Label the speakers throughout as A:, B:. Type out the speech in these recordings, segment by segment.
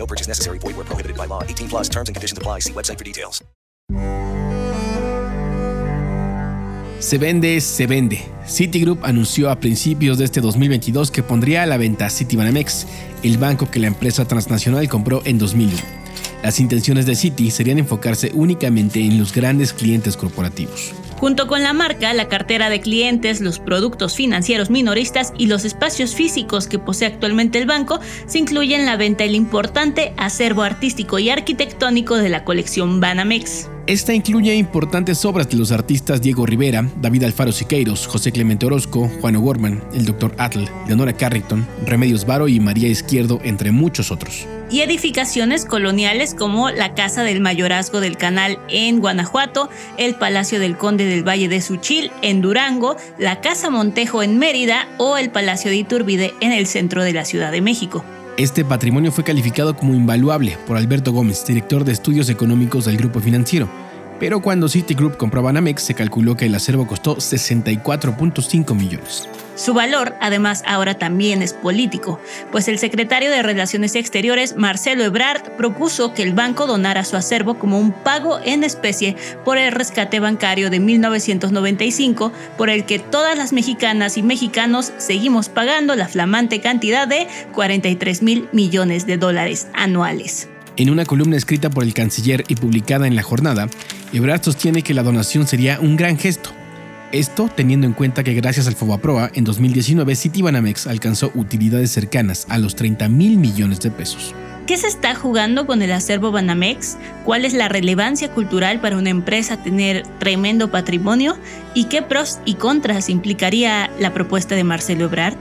A: No purchase necessary. Void where prohibited by law. 18 plus terms and conditions apply. See website for details.
B: Se vende, se vende. Citigroup anunció a principios de este 2022 que pondría a la venta Citibanamex, el banco que la empresa transnacional compró en 2001. Las intenciones de Citi serían enfocarse únicamente en los grandes clientes corporativos.
C: Junto con la marca, la cartera de clientes, los productos financieros minoristas y los espacios físicos que posee actualmente el banco, se incluyen la venta del importante acervo artístico y arquitectónico de la colección Banamex.
B: Esta incluye importantes obras de los artistas Diego Rivera, David Alfaro Siqueiros, José Clemente Orozco, Juan O'Gorman, el Dr. Atle, Leonora Carrington, Remedios Varo y María Izquierdo, entre muchos otros.
C: Y edificaciones coloniales como la Casa del Mayorazgo del Canal en Guanajuato, el Palacio del Conde del Valle de Suchil en Durango, la Casa Montejo en Mérida o el Palacio de Iturbide en el centro de la Ciudad de México.
B: Este patrimonio fue calificado como invaluable por Alberto Gómez, director de estudios económicos del grupo financiero. Pero cuando Citigroup compró Banamex, se calculó que el acervo costó 64.5 millones.
C: Su valor, además, ahora también es político, pues el secretario de Relaciones Exteriores, Marcelo Ebrard, propuso que el banco donara su acervo como un pago en especie por el rescate bancario de 1995, por el que todas las mexicanas y mexicanos seguimos pagando la flamante cantidad de 43 mil millones de dólares anuales.
B: En una columna escrita por el canciller y publicada en La Jornada, Ebrard sostiene que la donación sería un gran gesto. Esto teniendo en cuenta que gracias al Fobaproa, en 2019 Citibanamex alcanzó utilidades cercanas a los 30 mil millones de pesos.
C: ¿Qué se está jugando con el acervo Banamex? ¿Cuál es la relevancia cultural para una empresa tener tremendo patrimonio? ¿Y qué pros y contras implicaría la propuesta de Marcelo Ebrard?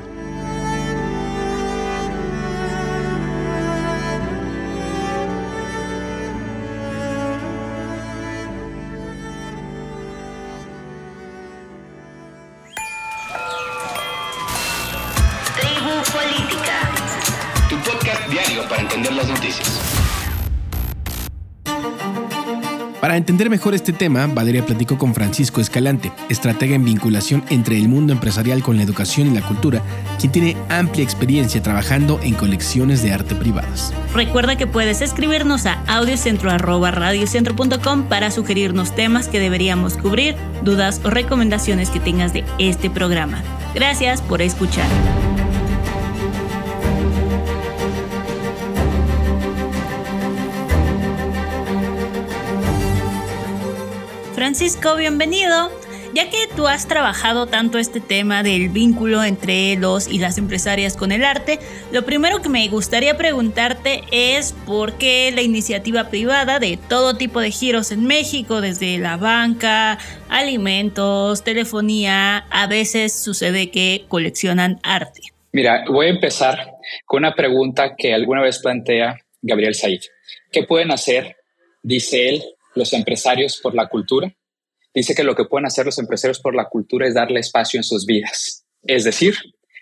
D: Entender
B: mejor este tema, Valeria platicó con Francisco Escalante, estratega en vinculación entre el mundo empresarial con la educación y la cultura, quien tiene amplia experiencia trabajando en colecciones de arte privadas.
C: Recuerda que puedes escribirnos a audiocentro.radiocentro.com para sugerirnos temas que deberíamos cubrir, dudas o recomendaciones que tengas de este programa. Gracias por escuchar. Francisco, bienvenido. Ya que tú has trabajado tanto este tema del vínculo entre los y las empresarias con el arte, lo primero que me gustaría preguntarte es por qué la iniciativa privada de todo tipo de giros en México, desde la banca, alimentos, telefonía, a veces sucede que coleccionan arte.
E: Mira, voy a empezar con una pregunta que alguna vez plantea Gabriel Said. ¿Qué pueden hacer, dice él, los empresarios por la cultura? Dice que lo que pueden hacer los empresarios por la cultura es darle espacio en sus vidas. Es decir,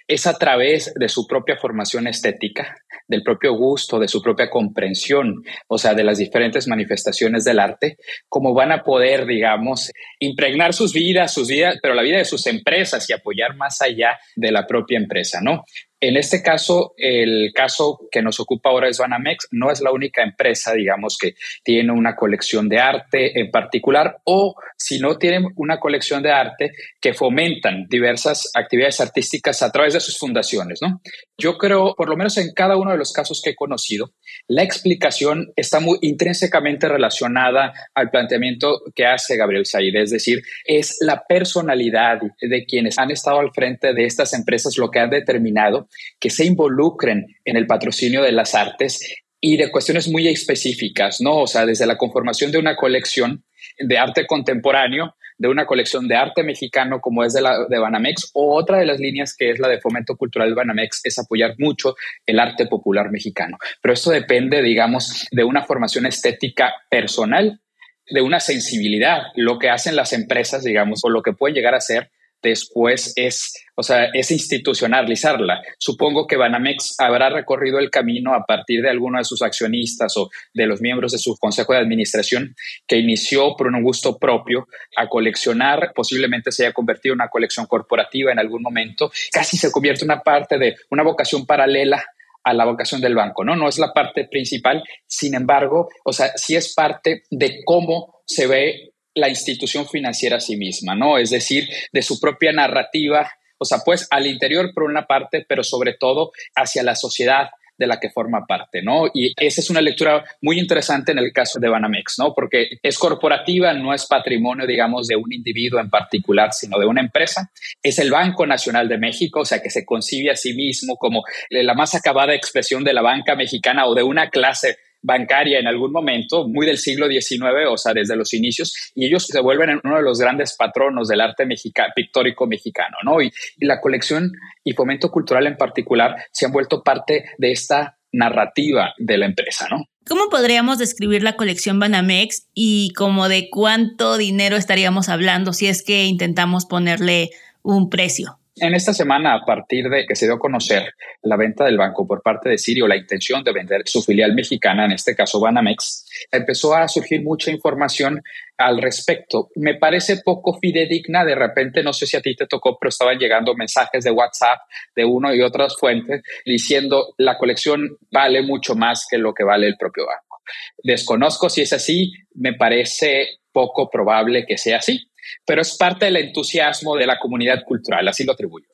E: es a través de su propia formación estética, del propio gusto, de su propia comprensión, o sea, de las diferentes manifestaciones del arte, como van a poder, digamos, impregnar sus vidas, sus vidas, pero la vida de sus empresas y apoyar más allá de la propia empresa, ¿no? En este caso, el caso que nos ocupa ahora es Banamex. No es la única empresa, digamos, que tiene una colección de arte en particular o si no tienen una colección de arte que fomentan diversas actividades artísticas a través de sus fundaciones, ¿no? Yo creo, por lo menos en cada uno de los casos que he conocido, la explicación está muy intrínsecamente relacionada al planteamiento que hace Gabriel Said, es decir, es la personalidad de quienes han estado al frente de estas empresas lo que ha determinado que se involucren en el patrocinio de las artes y de cuestiones muy específicas, ¿no? O sea, desde la conformación de una colección de arte contemporáneo, de una colección de arte mexicano como es de la de Banamex, o otra de las líneas que es la de fomento cultural Banamex es apoyar mucho el arte popular mexicano. Pero esto depende, digamos, de una formación estética personal, de una sensibilidad. Lo que hacen las empresas, digamos, o lo que pueden llegar a ser después es, o sea, es institucionalizarla. Supongo que Banamex habrá recorrido el camino a partir de alguno de sus accionistas o de los miembros de su consejo de administración que inició por un gusto propio a coleccionar, posiblemente se haya convertido en una colección corporativa en algún momento, casi se convierte en una parte de una vocación paralela a la vocación del banco, ¿no? No es la parte principal, sin embargo, o sea, sí es parte de cómo se ve la institución financiera a sí misma, ¿no? Es decir, de su propia narrativa, o sea, pues al interior por una parte, pero sobre todo hacia la sociedad de la que forma parte, ¿no? Y esa es una lectura muy interesante en el caso de Banamex, ¿no? Porque es corporativa, no es patrimonio, digamos, de un individuo en particular, sino de una empresa. Es el Banco Nacional de México, o sea, que se concibe a sí mismo como la más acabada expresión de la banca mexicana o de una clase bancaria en algún momento, muy del siglo XIX, o sea, desde los inicios, y ellos se vuelven uno de los grandes patronos del arte pictórico mexicano, ¿no? Y, y la colección y fomento cultural en particular se han vuelto parte de esta narrativa de la empresa, ¿no?
C: ¿Cómo podríamos describir la colección Banamex y como de cuánto dinero estaríamos hablando si es que intentamos ponerle un precio?
E: En esta semana, a partir de que se dio a conocer la venta del banco por parte de Sirio, la intención de vender su filial mexicana, en este caso Banamex, empezó a surgir mucha información al respecto. Me parece poco fidedigna, de repente, no sé si a ti te tocó, pero estaban llegando mensajes de WhatsApp de uno y otras fuentes diciendo la colección vale mucho más que lo que vale el propio banco. Desconozco si es así, me parece poco probable que sea así pero es parte del entusiasmo de la comunidad cultural, así lo atribuyo.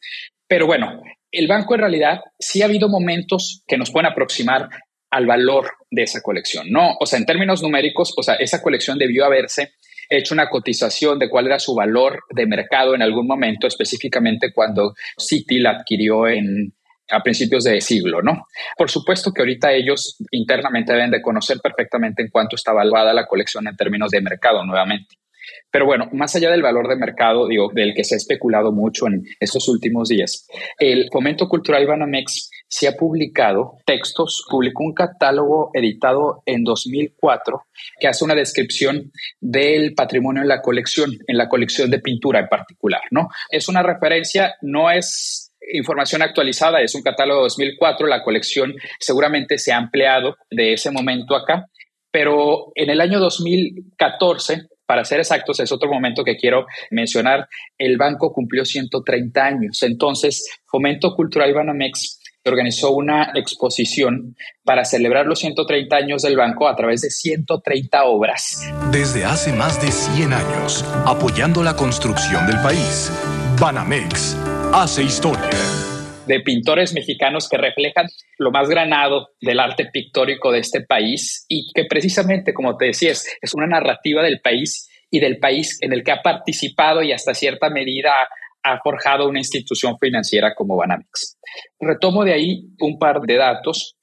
E: Pero bueno, el banco en realidad sí ha habido momentos que nos pueden aproximar al valor de esa colección, ¿no? O sea, en términos numéricos, o sea, esa colección debió haberse hecho una cotización de cuál era su valor de mercado en algún momento, específicamente cuando Citi la adquirió en, a principios de siglo, ¿no? Por supuesto que ahorita ellos internamente deben de conocer perfectamente en cuánto está valuada la colección en términos de mercado nuevamente. Pero bueno, más allá del valor de mercado, digo, del que se ha especulado mucho en estos últimos días, el Fomento Cultural Banamex se ha publicado textos, publicó un catálogo editado en 2004 que hace una descripción del patrimonio en la colección, en la colección de pintura en particular, ¿no? Es una referencia, no es información actualizada, es un catálogo de 2004, la colección seguramente se ha ampliado de ese momento acá, pero en el año 2014 para ser exactos, es otro momento que quiero mencionar, el banco cumplió 130 años. Entonces, Fomento Cultural Banamex organizó una exposición para celebrar los 130 años del banco a través de 130 obras.
F: Desde hace más de 100 años, apoyando la construcción del país, Banamex hace historia
E: de pintores mexicanos que reflejan lo más granado del arte pictórico de este país y que precisamente, como te decía, es, una narrativa del país y del país en el que ha participado y hasta cierta medida ha forjado una institución financiera como Banamex. Retomo de ahí un par de datos.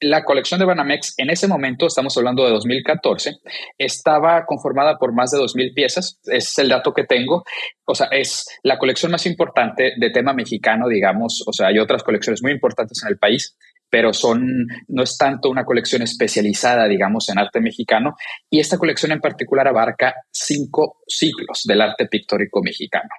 E: La colección de Banamex en ese momento, estamos hablando de 2014, estaba conformada por más de 2.000 piezas, es el dato que tengo, o sea, es la colección más importante de tema mexicano, digamos, o sea, hay otras colecciones muy importantes en el país, pero son, no es tanto una colección especializada, digamos, en arte mexicano, y esta colección en particular abarca cinco siglos del arte pictórico mexicano.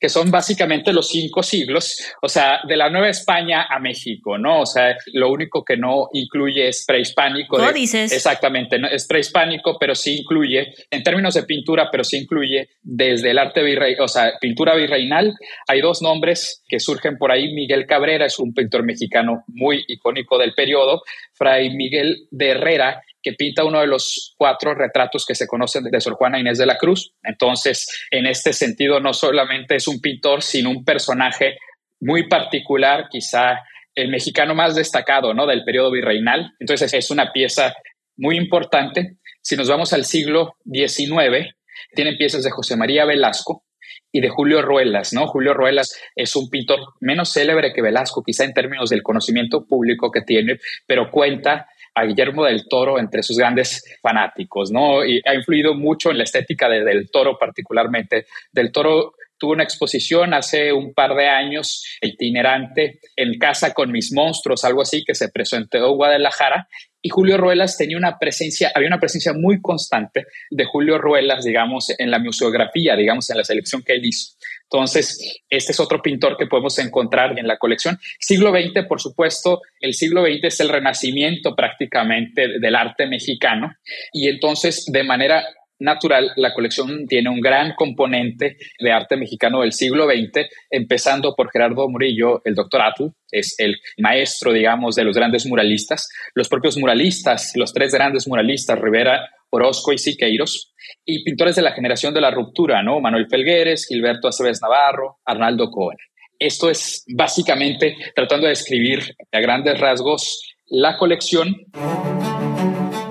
E: Que son básicamente los cinco siglos, o sea, de la Nueva España a México, ¿no? O sea, lo único que no incluye es prehispánico.
C: ¿Cómo dices?
E: Exactamente, ¿no? es prehispánico, pero sí incluye, en términos de pintura, pero sí incluye desde el arte virrey, o sea, pintura virreinal. Hay dos nombres que surgen por ahí. Miguel Cabrera es un pintor mexicano muy icónico del periodo. Fray Miguel de Herrera que pinta uno de los cuatro retratos que se conocen de Sor Juana Inés de la Cruz. Entonces, en este sentido, no solamente es un pintor, sino un personaje muy particular, quizá el mexicano más destacado ¿no? del periodo virreinal. Entonces, es una pieza muy importante. Si nos vamos al siglo XIX, tienen piezas de José María Velasco y de Julio Ruelas, ¿no? Julio Ruelas es un pintor menos célebre que Velasco, quizá en términos del conocimiento público que tiene, pero cuenta a Guillermo del Toro entre sus grandes fanáticos, ¿no? Y ha influido mucho en la estética de Del Toro particularmente. Del Toro tuvo una exposición hace un par de años itinerante en Casa con mis monstruos, algo así, que se presentó en Guadalajara. Y Julio Ruelas tenía una presencia, había una presencia muy constante de Julio Ruelas, digamos, en la museografía, digamos, en la selección que él hizo. Entonces, este es otro pintor que podemos encontrar en la colección. Siglo XX, por supuesto, el siglo XX es el renacimiento prácticamente del arte mexicano y entonces de manera natural, la colección tiene un gran componente de arte mexicano del siglo XX, empezando por Gerardo Murillo, el doctor Atl, es el maestro, digamos, de los grandes muralistas. Los propios muralistas, los tres grandes muralistas, Rivera, Orozco y Siqueiros, y pintores de la generación de la ruptura, ¿no? Manuel Felgueres, Gilberto Aceves Navarro, Arnaldo Cohen. Esto es básicamente tratando de describir a grandes rasgos la colección.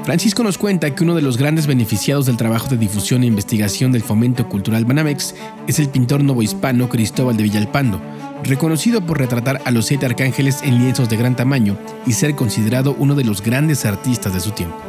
B: Francisco nos cuenta que uno de los grandes beneficiados del trabajo de difusión e investigación del fomento cultural Banamex es el pintor novohispano Cristóbal de Villalpando, reconocido por retratar a los siete arcángeles en lienzos de gran tamaño y ser considerado uno de los grandes artistas de su tiempo.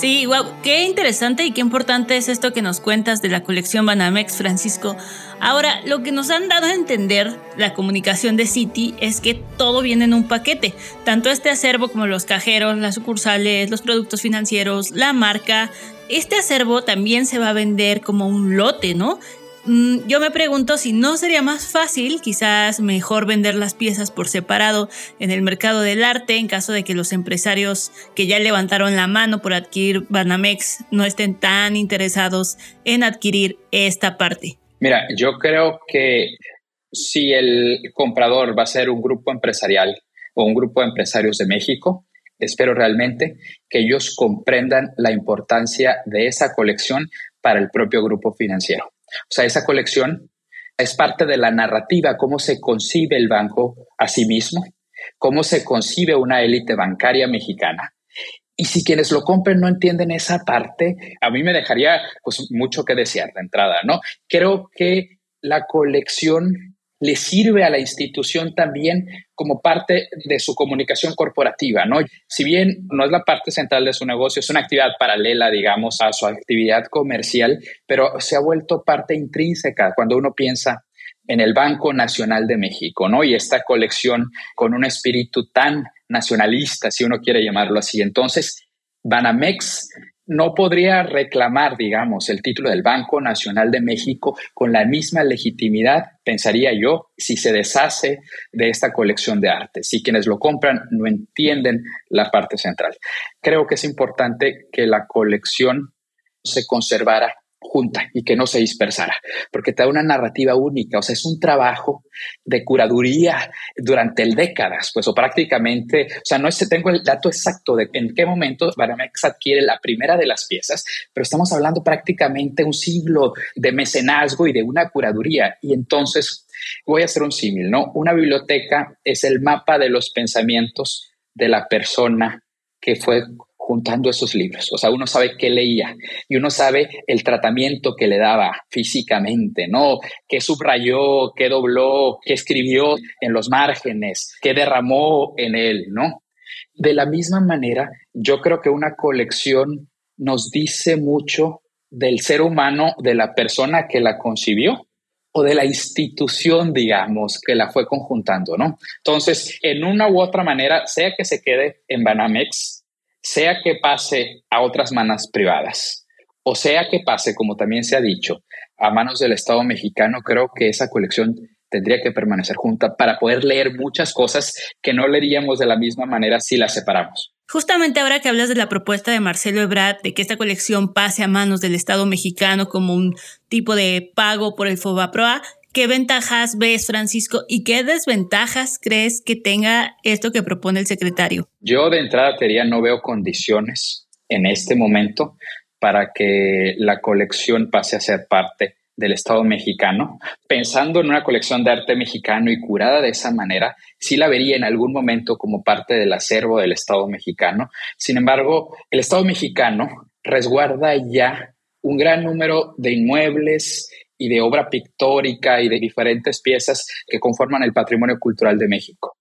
C: Sí, wow, qué interesante y qué importante es esto que nos cuentas de la colección Banamex, Francisco. Ahora, lo que nos han dado a entender la comunicación de City es que todo viene en un paquete, tanto este acervo como los cajeros, las sucursales, los productos financieros, la marca. Este acervo también se va a vender como un lote, ¿no? Mm, yo me pregunto si no sería más fácil, quizás mejor vender las piezas por separado en el mercado del arte en caso de que los empresarios que ya levantaron la mano por adquirir Banamex no estén tan interesados en adquirir esta parte.
E: Mira, yo creo que si el comprador va a ser un grupo empresarial o un grupo de empresarios de México, espero realmente que ellos comprendan la importancia de esa colección para el propio grupo financiero. O sea, esa colección es parte de la narrativa, cómo se concibe el banco a sí mismo, cómo se concibe una élite bancaria mexicana. Y si quienes lo compren no entienden esa parte, a mí me dejaría pues mucho que desear de entrada, ¿no? Creo que la colección le sirve a la institución también como parte de su comunicación corporativa, ¿no? Si bien no es la parte central de su negocio, es una actividad paralela, digamos, a su actividad comercial, pero se ha vuelto parte intrínseca cuando uno piensa en el Banco Nacional de México, ¿no? Y esta colección con un espíritu tan nacionalista, si uno quiere llamarlo así. Entonces, Banamex no podría reclamar, digamos, el título del Banco Nacional de México con la misma legitimidad, pensaría yo, si se deshace de esta colección de arte. Si quienes lo compran no entienden la parte central. Creo que es importante que la colección se conservara junta y que no se dispersara, porque te da una narrativa única, o sea, es un trabajo de curaduría durante décadas, pues o prácticamente, o sea, no es, tengo el dato exacto de en qué momento Banamex adquiere la primera de las piezas, pero estamos hablando prácticamente un siglo de mecenazgo y de una curaduría y entonces voy a hacer un símil, ¿no? Una biblioteca es el mapa de los pensamientos de la persona que fue juntando esos libros. O sea, uno sabe qué leía y uno sabe el tratamiento que le daba físicamente, ¿no? Qué subrayó, qué dobló, qué escribió en los márgenes, qué derramó en él, ¿no? De la misma manera, yo creo que una colección nos dice mucho del ser humano, de la persona que la concibió o de la institución, digamos, que la fue conjuntando, ¿no? Entonces, en una u otra manera, sea que se quede en Banamex, sea que pase a otras manos privadas, o sea que pase, como también se ha dicho, a manos del Estado mexicano, creo que esa colección tendría que permanecer junta para poder leer muchas cosas que no leeríamos de la misma manera si las separamos.
C: Justamente ahora que hablas de la propuesta de Marcelo Ebrard de que esta colección pase a manos del Estado mexicano como un tipo de pago por el FOBAPROA, ¿qué ventajas ves, Francisco, y qué desventajas crees que tenga esto que propone el secretario?
E: Yo de entrada te diría no veo condiciones en este momento para que la colección pase a ser parte del Estado mexicano, pensando en una colección de arte mexicano y curada de esa manera, sí la vería en algún momento como parte del acervo del Estado mexicano. Sin embargo, el Estado mexicano resguarda ya un gran número de inmuebles y de obra pictórica y de diferentes piezas que conforman el patrimonio cultural de México.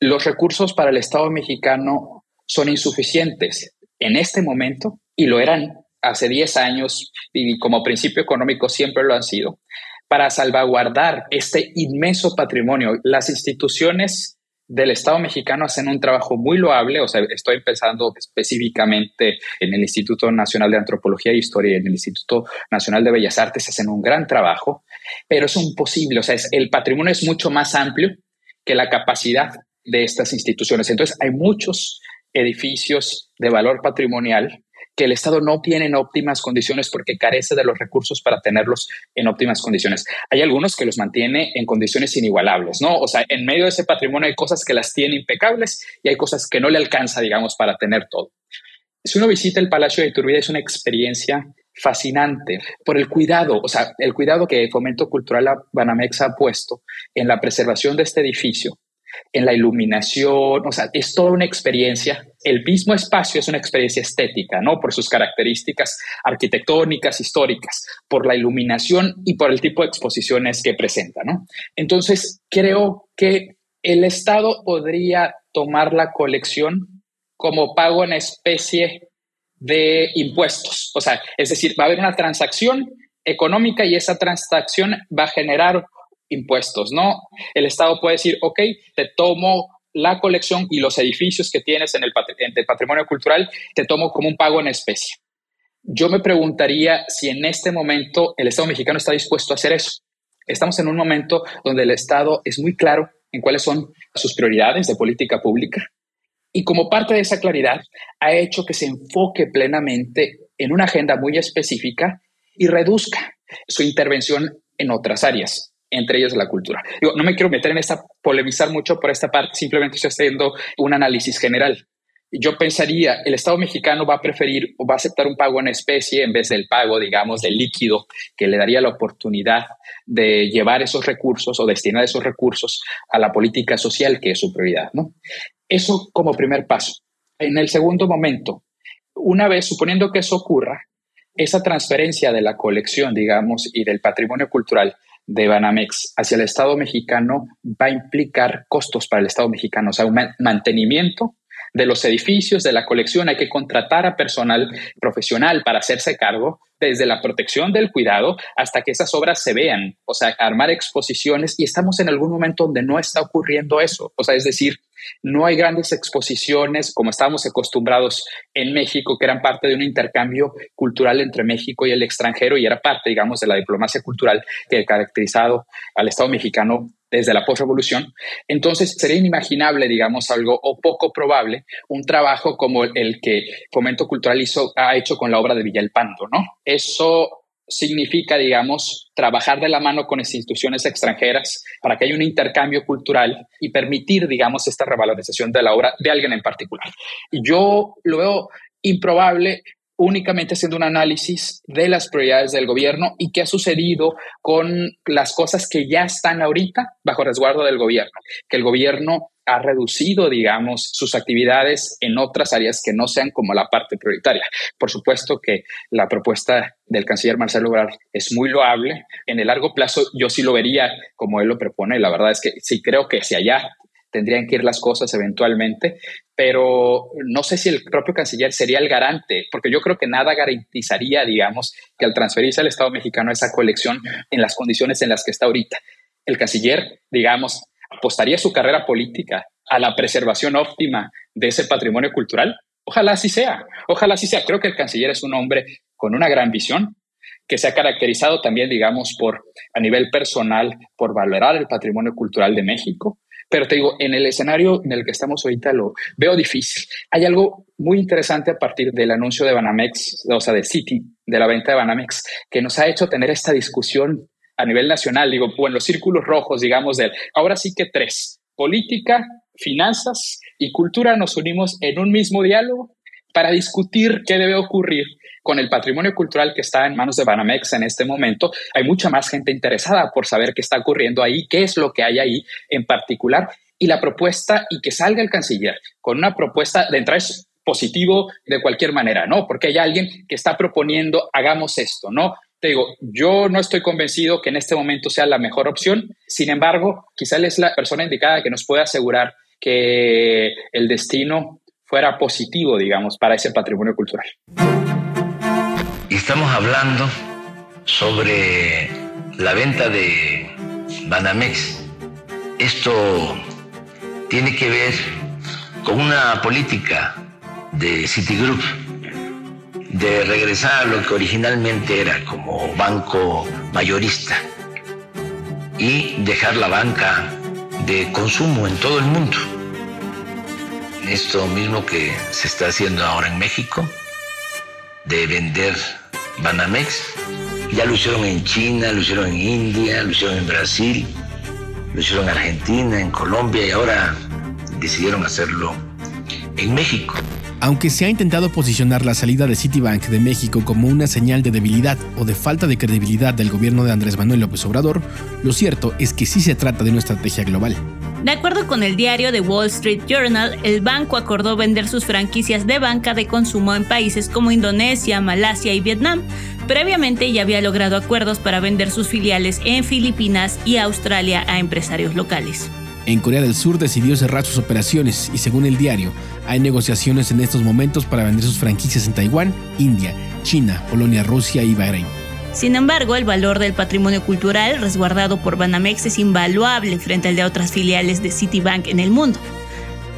E: Los recursos para el Estado mexicano son insuficientes en este momento y lo eran hace 10 años y como principio económico siempre lo han sido, para salvaguardar este inmenso patrimonio. Las instituciones del Estado mexicano hacen un trabajo muy loable, o sea, estoy pensando específicamente en el Instituto Nacional de Antropología e Historia y en el Instituto Nacional de Bellas Artes, hacen un gran trabajo, pero es imposible, o sea, el patrimonio es mucho más amplio que la capacidad de estas instituciones. Entonces, hay muchos edificios de valor patrimonial que el Estado no tiene en óptimas condiciones porque carece de los recursos para tenerlos en óptimas condiciones. Hay algunos que los mantiene en condiciones inigualables, ¿no? O sea, en medio de ese patrimonio hay cosas que las tiene impecables y hay cosas que no le alcanza, digamos, para tener todo. Si uno visita el Palacio de Iturbide es una experiencia fascinante por el cuidado, o sea, el cuidado que Fomento Cultural Banamex ha puesto en la preservación de este edificio, en la iluminación, o sea, es toda una experiencia. El mismo espacio es una experiencia estética, ¿no? Por sus características arquitectónicas, históricas, por la iluminación y por el tipo de exposiciones que presenta, ¿no? Entonces, creo que el Estado podría tomar la colección como pago en especie de impuestos. O sea, es decir, va a haber una transacción económica y esa transacción va a generar impuestos, ¿no? El Estado puede decir, ok, te tomo la colección y los edificios que tienes en el, patrimonio cultural, te tomo como un pago en especie. Yo me preguntaría si en este momento el Estado mexicano está dispuesto a hacer eso. Estamos en un momento donde el Estado es muy claro en cuáles son sus prioridades de política pública y como parte de esa claridad ha hecho que se enfoque plenamente en una agenda muy específica y reduzca su intervención en otras áreas entre ellos la cultura. no me quiero meter en esta, polemizar mucho por esta parte, simplemente estoy haciendo un análisis general. Yo pensaría, el Estado mexicano va a preferir o va a aceptar un pago en especie en vez del pago, digamos, del líquido, que le daría la oportunidad de llevar esos recursos o destinar esos recursos a la política social, que es su prioridad, ¿no? Eso como primer paso. En el segundo momento, una vez, suponiendo que eso ocurra, esa transferencia de la colección, digamos, y del patrimonio cultural de Banamex hacia el Estado mexicano va a implicar costos para el Estado mexicano, o sea, un mantenimiento de los edificios, de la colección, hay que contratar a personal profesional para hacerse cargo, desde la protección del cuidado hasta que esas obras se vean, o sea, armar exposiciones. Y estamos en algún momento donde no está ocurriendo eso, o sea, es decir, no hay grandes exposiciones como estábamos acostumbrados en México, que eran parte de un intercambio cultural entre México y el extranjero y era parte, digamos, de la diplomacia cultural que ha caracterizado al Estado mexicano desde la postrevolución. Entonces, sería inimaginable, digamos, algo o poco probable, un trabajo como el que Fomento Cultural hizo, ha hecho con la obra de Villalpando, ¿no? Eso significa, digamos, trabajar de la mano con instituciones extranjeras para que haya un intercambio cultural y permitir, digamos, esta revalorización de la obra de alguien en particular. Y yo lo veo improbable únicamente haciendo un análisis de las prioridades del gobierno y qué ha sucedido con las cosas que ya están ahorita bajo resguardo del gobierno, que el gobierno ha reducido, digamos, sus actividades en otras áreas que no sean como la parte prioritaria. Por supuesto que la propuesta del canciller Marcelo Ebrard es muy loable. En el largo plazo yo sí lo vería como él lo propone. La verdad es que sí creo que si allá tendrían que ir las cosas eventualmente, pero no sé si el propio canciller sería el garante, porque yo creo que nada garantizaría, digamos, que al transferirse al Estado mexicano esa colección en las condiciones en las que está ahorita, el canciller, digamos, apostaría su carrera política a la preservación óptima de ese patrimonio cultural. Ojalá así sea, ojalá así sea. Creo que el canciller es un hombre con una gran visión, que se ha caracterizado también, digamos, por a nivel personal, por valorar el patrimonio cultural de México. Pero te digo, en el escenario en el que estamos ahorita lo veo difícil. Hay algo muy interesante a partir del anuncio de Banamex, o sea, de City, de la venta de Banamex, que nos ha hecho tener esta discusión a nivel nacional, digo, en los círculos rojos, digamos, de ahora sí que tres, política, finanzas y cultura nos unimos en un mismo diálogo para discutir qué debe ocurrir con el patrimonio cultural que está en manos de Banamex en este momento. Hay mucha más gente interesada por saber qué está ocurriendo ahí, qué es lo que hay ahí en particular y la propuesta y que salga el canciller con una propuesta de entrada es positivo de cualquier manera, ¿no? Porque hay alguien que está proponiendo hagamos esto, ¿no? Te digo, yo no estoy convencido que en este momento sea la mejor opción. Sin embargo, quizá él es la persona indicada que nos puede asegurar que el destino fuera positivo, digamos, para ese patrimonio cultural.
G: Estamos hablando sobre la venta de Banamex. Esto tiene que ver con una política de Citigroup de regresar a lo que originalmente era como banco mayorista y dejar la banca de consumo en todo el mundo. Esto mismo que se está haciendo ahora en México, de vender Banamex, ya lo hicieron en China, lo hicieron en India, lo hicieron en Brasil, lo hicieron en Argentina, en Colombia y ahora decidieron hacerlo en México.
B: Aunque se ha intentado posicionar la salida de Citibank de México como una señal de debilidad o de falta de credibilidad del gobierno de Andrés Manuel López Obrador, lo cierto es que sí se trata de una estrategia global.
C: De acuerdo con el diario The Wall Street Journal, el banco acordó vender sus franquicias de banca de consumo en países como Indonesia, Malasia y Vietnam. Previamente ya había logrado acuerdos para vender sus filiales en Filipinas y Australia a empresarios locales.
B: En Corea del Sur decidió cerrar sus operaciones y según el diario, hay negociaciones en estos momentos para vender sus franquicias en Taiwán, India, China, Polonia, Rusia y Bahrein.
C: Sin embargo, el valor del patrimonio cultural resguardado por Banamex es invaluable frente al de otras filiales de Citibank en el mundo.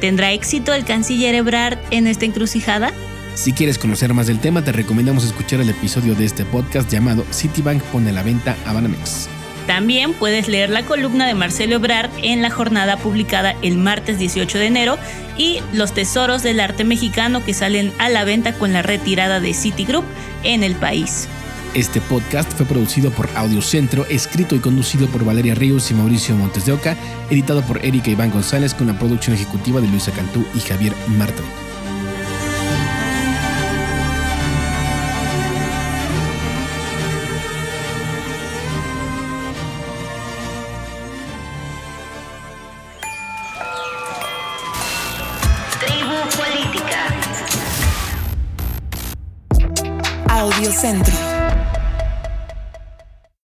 C: ¿Tendrá éxito el canciller Ebrard en esta encrucijada?
B: Si quieres conocer más del tema, te recomendamos escuchar el episodio de este podcast llamado Citibank pone la venta a Banamex.
C: También puedes leer la columna de Marcelo Ebrard en la jornada publicada el martes 18 de enero y Los tesoros del arte mexicano que salen a la venta con la retirada de Citigroup en el país.
B: Este podcast fue producido por Audiocentro, escrito y conducido por Valeria Ríos y Mauricio Montes de Oca, editado por Erika Iván González con la producción ejecutiva de Luisa Cantú y Javier Martín.
H: Audiocentro.